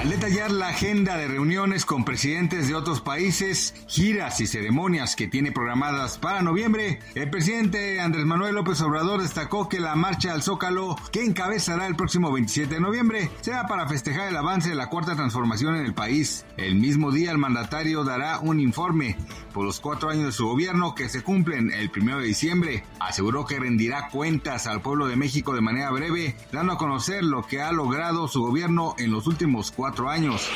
Al detallar la agenda de reuniones con presidentes de otros países, giras y ceremonias que tiene programadas para noviembre, el presidente Andrés Manuel López Obrador destacó que la marcha al Zócalo, que encabezará el próximo 27 de noviembre, será para festejar el avance de la cuarta transformación en el país. El mismo día el mandatario dará un informe por los cuatro años de su gobierno que se cumplen el primero de diciembre. Aseguró que rendirá cuentas al pueblo de México de manera breve, dando a conocer lo que ha logrado su gobierno en los últimos cuatro años.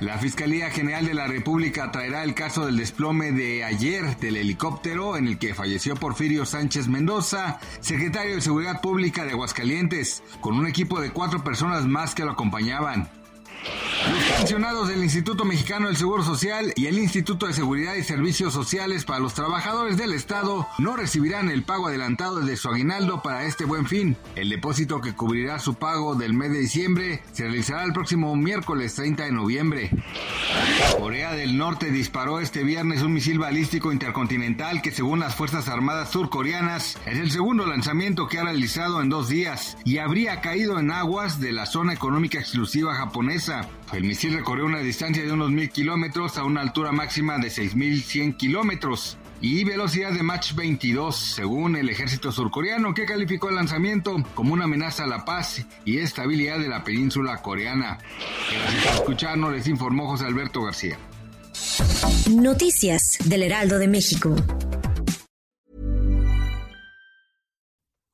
La Fiscalía General de la República traerá el caso del desplome de ayer del helicóptero en el que falleció Porfirio Sánchez Mendoza, secretario de Seguridad Pública de Aguascalientes, con un equipo de cuatro personas más que lo acompañaban. Los pensionados del Instituto Mexicano del Seguro Social y el Instituto de Seguridad y Servicios Sociales para los Trabajadores del Estado no recibirán el pago adelantado de su aguinaldo para este buen fin. El depósito que cubrirá su pago del mes de diciembre se realizará el próximo miércoles 30 de noviembre. Corea del Norte disparó este viernes un misil balístico intercontinental que según las Fuerzas Armadas surcoreanas es el segundo lanzamiento que ha realizado en dos días y habría caído en aguas de la zona económica exclusiva japonesa. El misil recorrió una distancia de unos mil kilómetros a una altura máxima de 6.100 kilómetros y velocidad de Mach 22, según el ejército surcoreano, que calificó el lanzamiento como una amenaza a la paz y estabilidad de la península coreana. Gracias por escucharnos, les informó José Alberto García. Noticias del Heraldo de México.